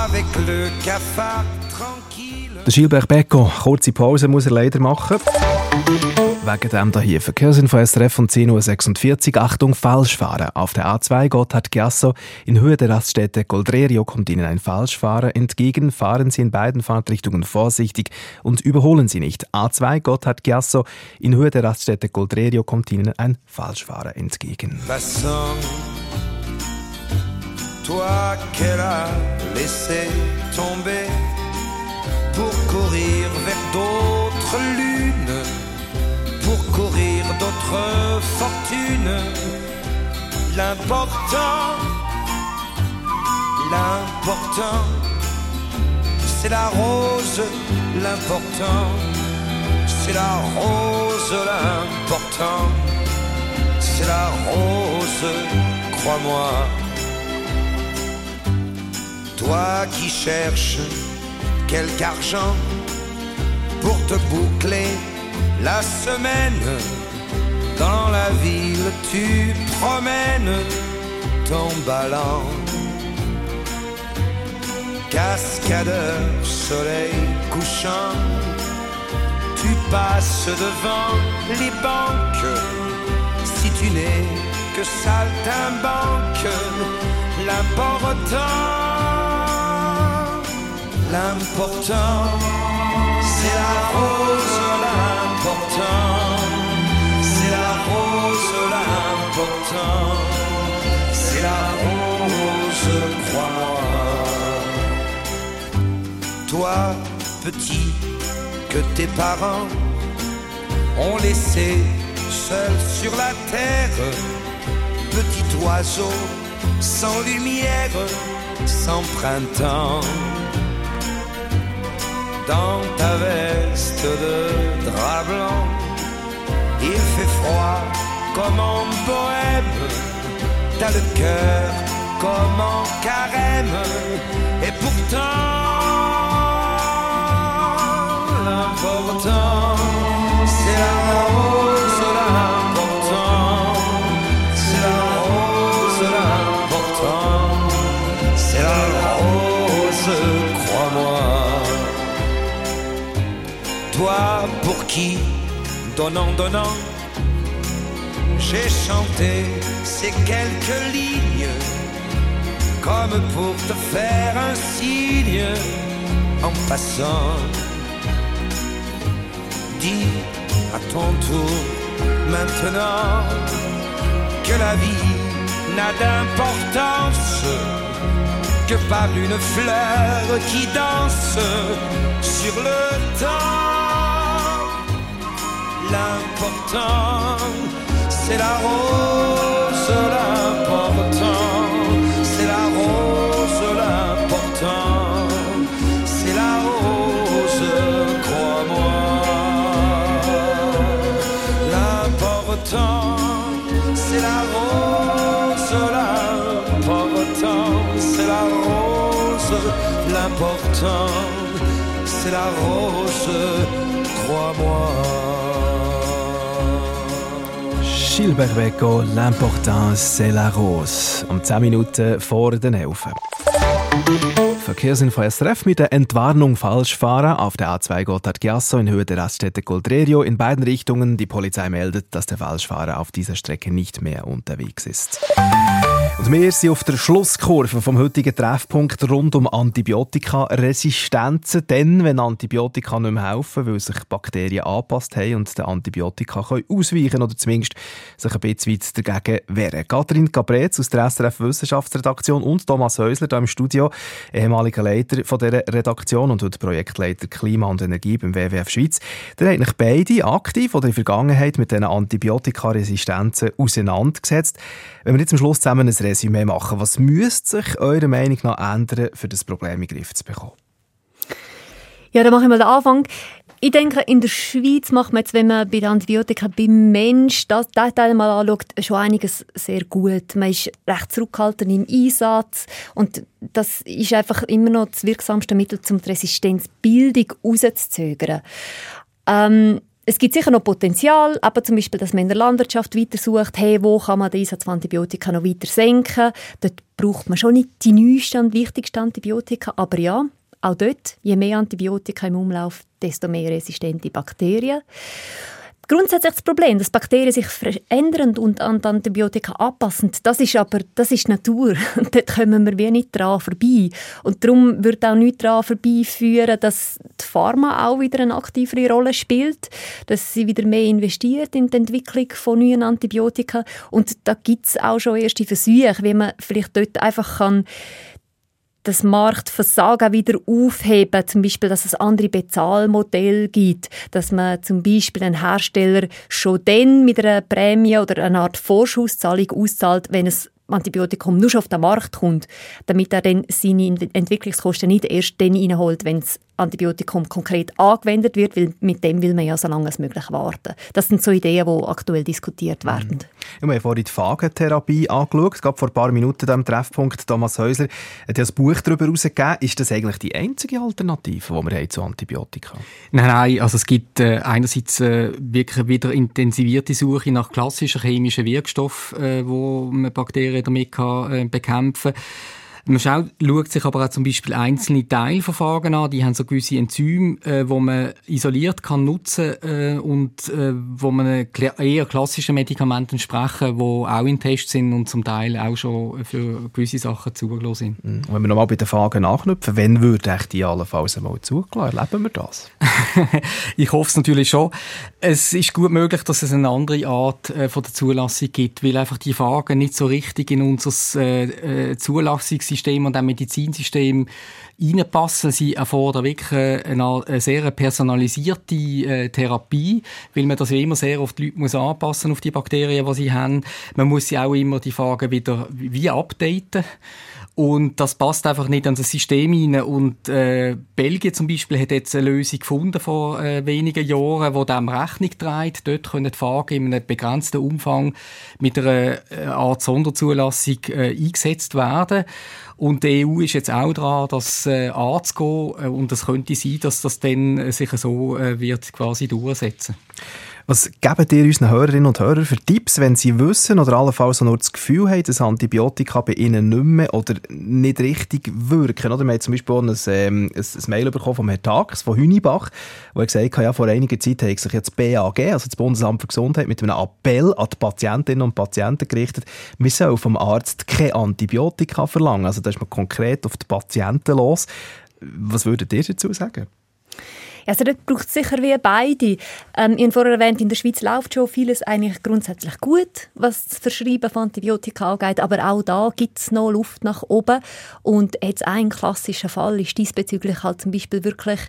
Speaker 8: avec le cafard tranquille.
Speaker 3: Der Gilbert Becco, kurze Pause muss er leider machen. Wegen dem hier Verkehrsinfo SRF von 10.46 Uhr. Achtung, Falschfahrer. Auf der A2 Gotthard Giasso in Höhe der Raststätte Goldrerio kommt Ihnen ein Falschfahrer entgegen. Fahren Sie in beiden Fahrtrichtungen vorsichtig und überholen Sie nicht. A2 Gotthard Giasso in Höhe der Raststätte Goldrerio kommt Ihnen ein Falschfahrer entgegen.
Speaker 8: Passant, toi qu'elle a laissé tomber pour courir vers d'autres pour fortunes. L'important, l'important, c'est la rose, l'important, c'est la rose, l'important c'est la rose, crois-moi. Toi qui cherches quelque argent pour te boucler la semaine, dans la ville tu promènes ton ballon. Cascadeur, soleil couchant, tu passes devant les banques si tu n'es que saltimbanque, l'important, l'important, c'est la rose, l'important, c'est la rose, crois-moi. Toi, petit, que tes parents ont laissé seul sur la terre, petit oiseau sans lumière, sans printemps. Dans ta veste de drap blanc, il fait froid comme en bohème, t'as le cœur comme en carême, et pourtant, l'important, c'est la rose, l'important, c'est la rose, l'important, c'est la rose, crois-moi. Toi pour qui, donnant, donnant, j'ai chanté ces quelques lignes, comme pour te faire un signe en passant. Dis à ton tour maintenant que la vie n'a d'importance que par une fleur qui danse sur le temps. L'important, c'est la rose, l'important, c'est la rose, l'important, c'est la rose, crois-moi. L'important, c'est la rose, l'important, l'important, c'est la rose, crois-moi.
Speaker 3: Gilbert Beco, l'important c'est la rose. Um 10 Minuten vor den 11. Verkehrsinfo SRF mit der Entwarnung Falschfahrer. Auf der A2 Gotthard-Giasso in Höhe der Raststätte Goldrerio in beiden Richtungen. Die Polizei meldet, dass der Falschfahrer auf dieser Strecke nicht mehr unterwegs ist. Und wir sind auf der Schlusskurve vom heutigen Treffpunkt rund um Antibiotikaresistenzen. Denn, wenn Antibiotika nicht mehr helfen, weil sich Bakterien angepasst haben und den Antibiotika können ausweichen oder zumindest sich ein bisschen weit dagegen wehren. Katrin Cabrez aus der SRF Wissenschaftsredaktion und Thomas Häusler hier im Studio, ehemaliger Leiter von dieser Redaktion und heute Projektleiter Klima und Energie beim WWF Schweiz. Ihr habt euch beide aktiv oder in der Vergangenheit mit diesen Antibiotikaresistenzen auseinandergesetzt. Wenn wir jetzt am Schluss zusammen ein Resümee machen, was müsste sich eurer Meinung nach ändern, für das Problem in den Griff zu bekommen?
Speaker 5: Ja, dann mache ich mal den Anfang. Ich denke, in der Schweiz macht man jetzt, wenn man bei den Antibiotika beim Mensch das, das Teil mal anschaut, schon einiges sehr gut. Man ist recht zurückhaltend im Einsatz und das ist einfach immer noch das wirksamste Mittel, um die Resistenzbildung rauszuzögern. Ähm, es gibt sicher noch Potenzial, aber zum Beispiel, dass man in der Landwirtschaft weiter sucht, hey, wo kann man den Einsatz von Antibiotika noch weiter senken. Dort braucht man schon nicht die neuesten und wichtigsten Antibiotika, aber ja, auch dort, je mehr Antibiotika im Umlauf, desto mehr resistente Bakterien. Grundsätzlich das Problem, dass Bakterien sich verändern und an Antibiotika anpassen, das ist aber das ist Natur. Und dort kommen wir wie nicht dran vorbei. Und darum wird auch nicht dran vorbeiführen, dass die Pharma auch wieder eine aktivere Rolle spielt, dass sie wieder mehr investiert in die Entwicklung von neuen Antibiotika. Und da gibt es auch schon erste Versuche, wie man vielleicht dort einfach kann das Marktversagen wieder aufheben, zum Beispiel, dass es andere Bezahlmodelle gibt, dass man zum Beispiel einen Hersteller schon dann mit einer Prämie oder einer Art Vorschusszahlung auszahlt, wenn es Antibiotikum nur schon auf den Markt kommt, damit er dann seine Entwicklungskosten nicht erst dann reinholt, wenn das Antibiotikum konkret angewendet wird, weil mit dem will man ja so lange als möglich warten. Das sind so Ideen, die aktuell diskutiert werden.
Speaker 3: Mhm. Wir haben vorhin die Phagentherapie angeschaut. Es gab vor ein paar Minuten am Treffpunkt Thomas Häusler hat ja ein Buch darüber herausgegeben. Ist das eigentlich die einzige Alternative, die wir haben zu Antibiotika?
Speaker 9: Nein, nein, also es gibt äh, einerseits äh, wirklich wieder intensivierte Suche nach klassischen chemischen Wirkstoffen, äh, wo man Bakterien damit kann, äh, bekämpfen kann. Man schaut, schaut sich aber auch zum Beispiel einzelne Teilverfahren an, die haben so gewisse Enzyme, äh, wo man isoliert kann nutzen äh, und äh, wo man eher klassischen Medikamenten entsprechen, die auch in Test sind und zum Teil auch schon für gewisse Sachen zugelassen sind.
Speaker 3: Mhm. Wenn wir nochmal bei den Fragen nachknüpfen, wann würde echt die allenfalls einmal zugelassen? Erleben wir das?
Speaker 9: ich hoffe es natürlich schon. Es ist gut möglich, dass es eine andere Art äh, von der Zulassung gibt, weil einfach die Fragen nicht so richtig in unser äh, Zulassungssystem und auch Medizinsystem reinpassen. Sie erfordern wirklich eine, eine sehr personalisierte äh, Therapie, weil man das ja immer sehr oft die Leute muss anpassen auf die Bakterien, die sie haben. Man muss sie auch immer die Fragen wieder wie updaten. Und das passt einfach nicht an das System rein. Und äh, Belgien zum Beispiel hat jetzt eine Lösung gefunden vor äh, wenigen Jahren, die dem Rechnung trägt. Dort können die Fragen in einem begrenzten Umfang mit einer äh, Art Sonderzulassung äh, eingesetzt werden. Und die EU ist jetzt auch dran, das äh, anzugehen. Äh, und es könnte sein, dass das dann äh, sich so äh, wird quasi durchsetzen
Speaker 3: was geben ihr unseren Hörerinnen und Hörern für Tipps, wenn sie wissen oder allenfalls nur das Gefühl haben, dass Antibiotika bei ihnen nicht mehr oder nicht richtig wirken? Oder wir haben zum Beispiel auch ein, ähm, ein, Mail bekommen von Herrn Tags von Hünibach, wo er gesagt hat, ja, vor einiger Zeit hat sich jetzt BAG, also das Bundesamt für Gesundheit, mit einem Appell an die Patientinnen und Patienten gerichtet, wir sollen vom Arzt keine Antibiotika verlangen. Also da ist man konkret auf die Patienten los. Was würdet ihr dazu sagen?
Speaker 5: Also dort braucht es sicher wie beide. Ähm, ich habe vorher erwähnt, in der Schweiz läuft schon vieles eigentlich grundsätzlich gut, was das Verschreiben von Antibiotika angeht, aber auch da gibt es noch Luft nach oben. Und jetzt ein klassischer Fall ist diesbezüglich halt zum Beispiel wirklich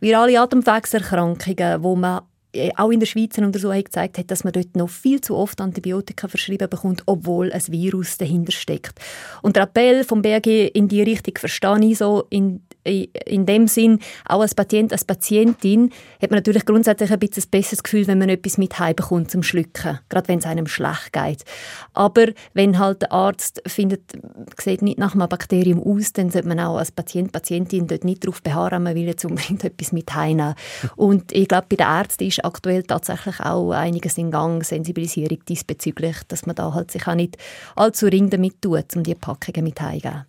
Speaker 5: virale Atemwegserkrankungen, wo man äh, auch in der Schweiz eine Untersuchung gezeigt hat, dass man dort noch viel zu oft Antibiotika verschrieben bekommt, obwohl ein Virus dahinter steckt. Und der Appell vom BAG in die Richtung verstehe ich so, in in dem Sinn, auch als Patient, als Patientin, hat man natürlich grundsätzlich ein bisschen ein besseres Gefühl, wenn man etwas mit bekommt zum Schlucken, gerade wenn es einem schlecht geht. Aber wenn halt der Arzt findet, sieht nicht nach einem Bakterium aus, dann sollte man auch als Patient, Patientin dort nicht darauf beharren, man will jetzt unbedingt etwas mit heimnehmen. Und ich glaube, bei den Ärzten ist aktuell tatsächlich auch einiges in Gang, Sensibilisierung diesbezüglich, dass man da halt sich auch nicht allzu ring damit tut, um die Packungen mit heimzugeben.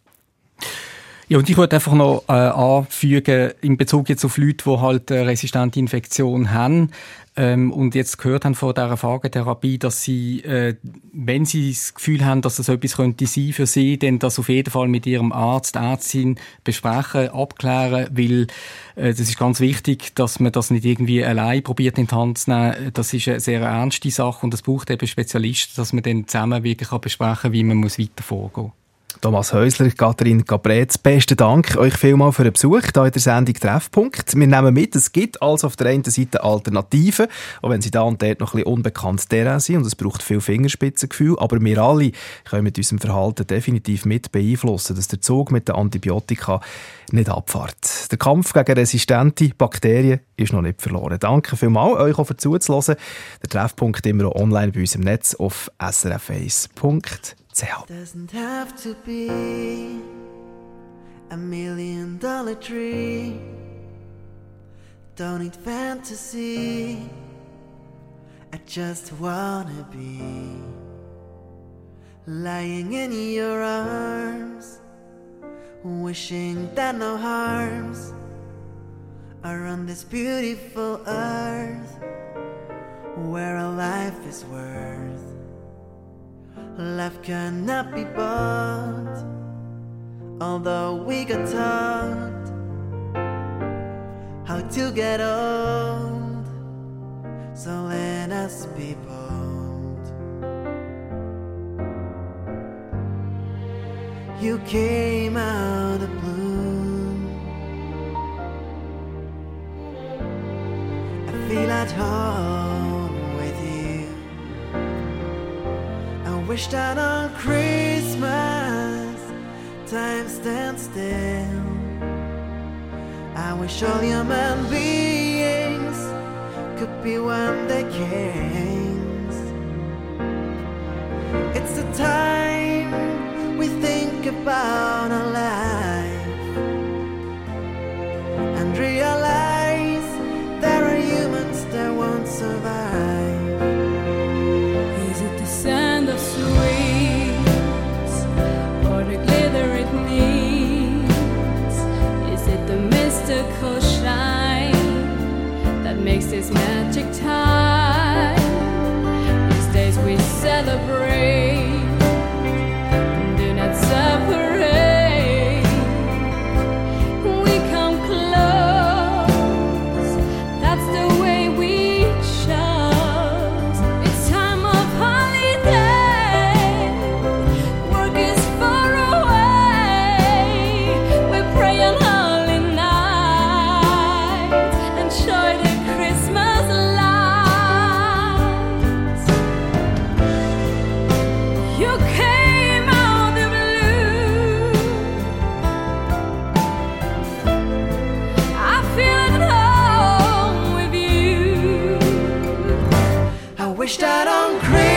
Speaker 9: Ja, und ich wollte einfach noch äh, anfügen, in Bezug jetzt auf Leute, die halt eine resistente Infektion haben ähm, und jetzt gehört haben von dieser Phagetherapie, dass sie, äh, wenn sie das Gefühl haben, dass das etwas könnte sein für sie, dann das auf jeden Fall mit ihrem Arzt, Ärztin besprechen, abklären, weil äh, das ist ganz wichtig, dass man das nicht irgendwie allein probiert in die Hand zu nehmen. Das ist eine sehr ernste Sache und es braucht eben Spezialisten, dass man dann zusammen wirklich besprechen kann, wie man muss weiter vorgehen
Speaker 3: Thomas Häusler, Katharin Capretz, besten Dank euch vielmal für den Besuch hier in der Sendung Treffpunkt. Wir nehmen mit, es gibt also auf der einen Seite Alternativen, auch wenn sie da und dort noch ein bisschen unbekannt Terrain sind und es braucht viel Fingerspitzengefühl, aber wir alle können mit unserem Verhalten definitiv mit beeinflussen, dass der Zug mit den Antibiotika nicht abfährt. Der Kampf gegen resistente Bakterien ist noch nicht verloren. Danke vielmals euch auch für zuzuhören. Der Treffpunkt immer auch online bei uns im Netz auf srf1.ch.
Speaker 4: Doesn't have to be a million dollar tree. Don't need fantasy. I just wanna be lying in your arms, wishing that no harms are on this beautiful earth where a life is worth. Life cannot be bought, although we got taught how to get old. So let us be bold. You came out of blue. I feel at home wish that on Christmas time stands still. I wish all human beings could be one day kings. It's the time we think about our
Speaker 10: Christmas. wished out
Speaker 4: on Christmas.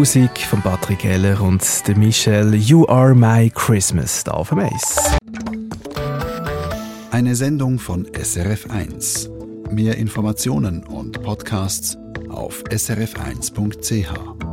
Speaker 3: Musik von Patrick Heller und der Michelle You Are My Christmas da auf dem Eis.
Speaker 1: Eine Sendung von SRF1. Mehr Informationen und Podcasts auf srf1.ch.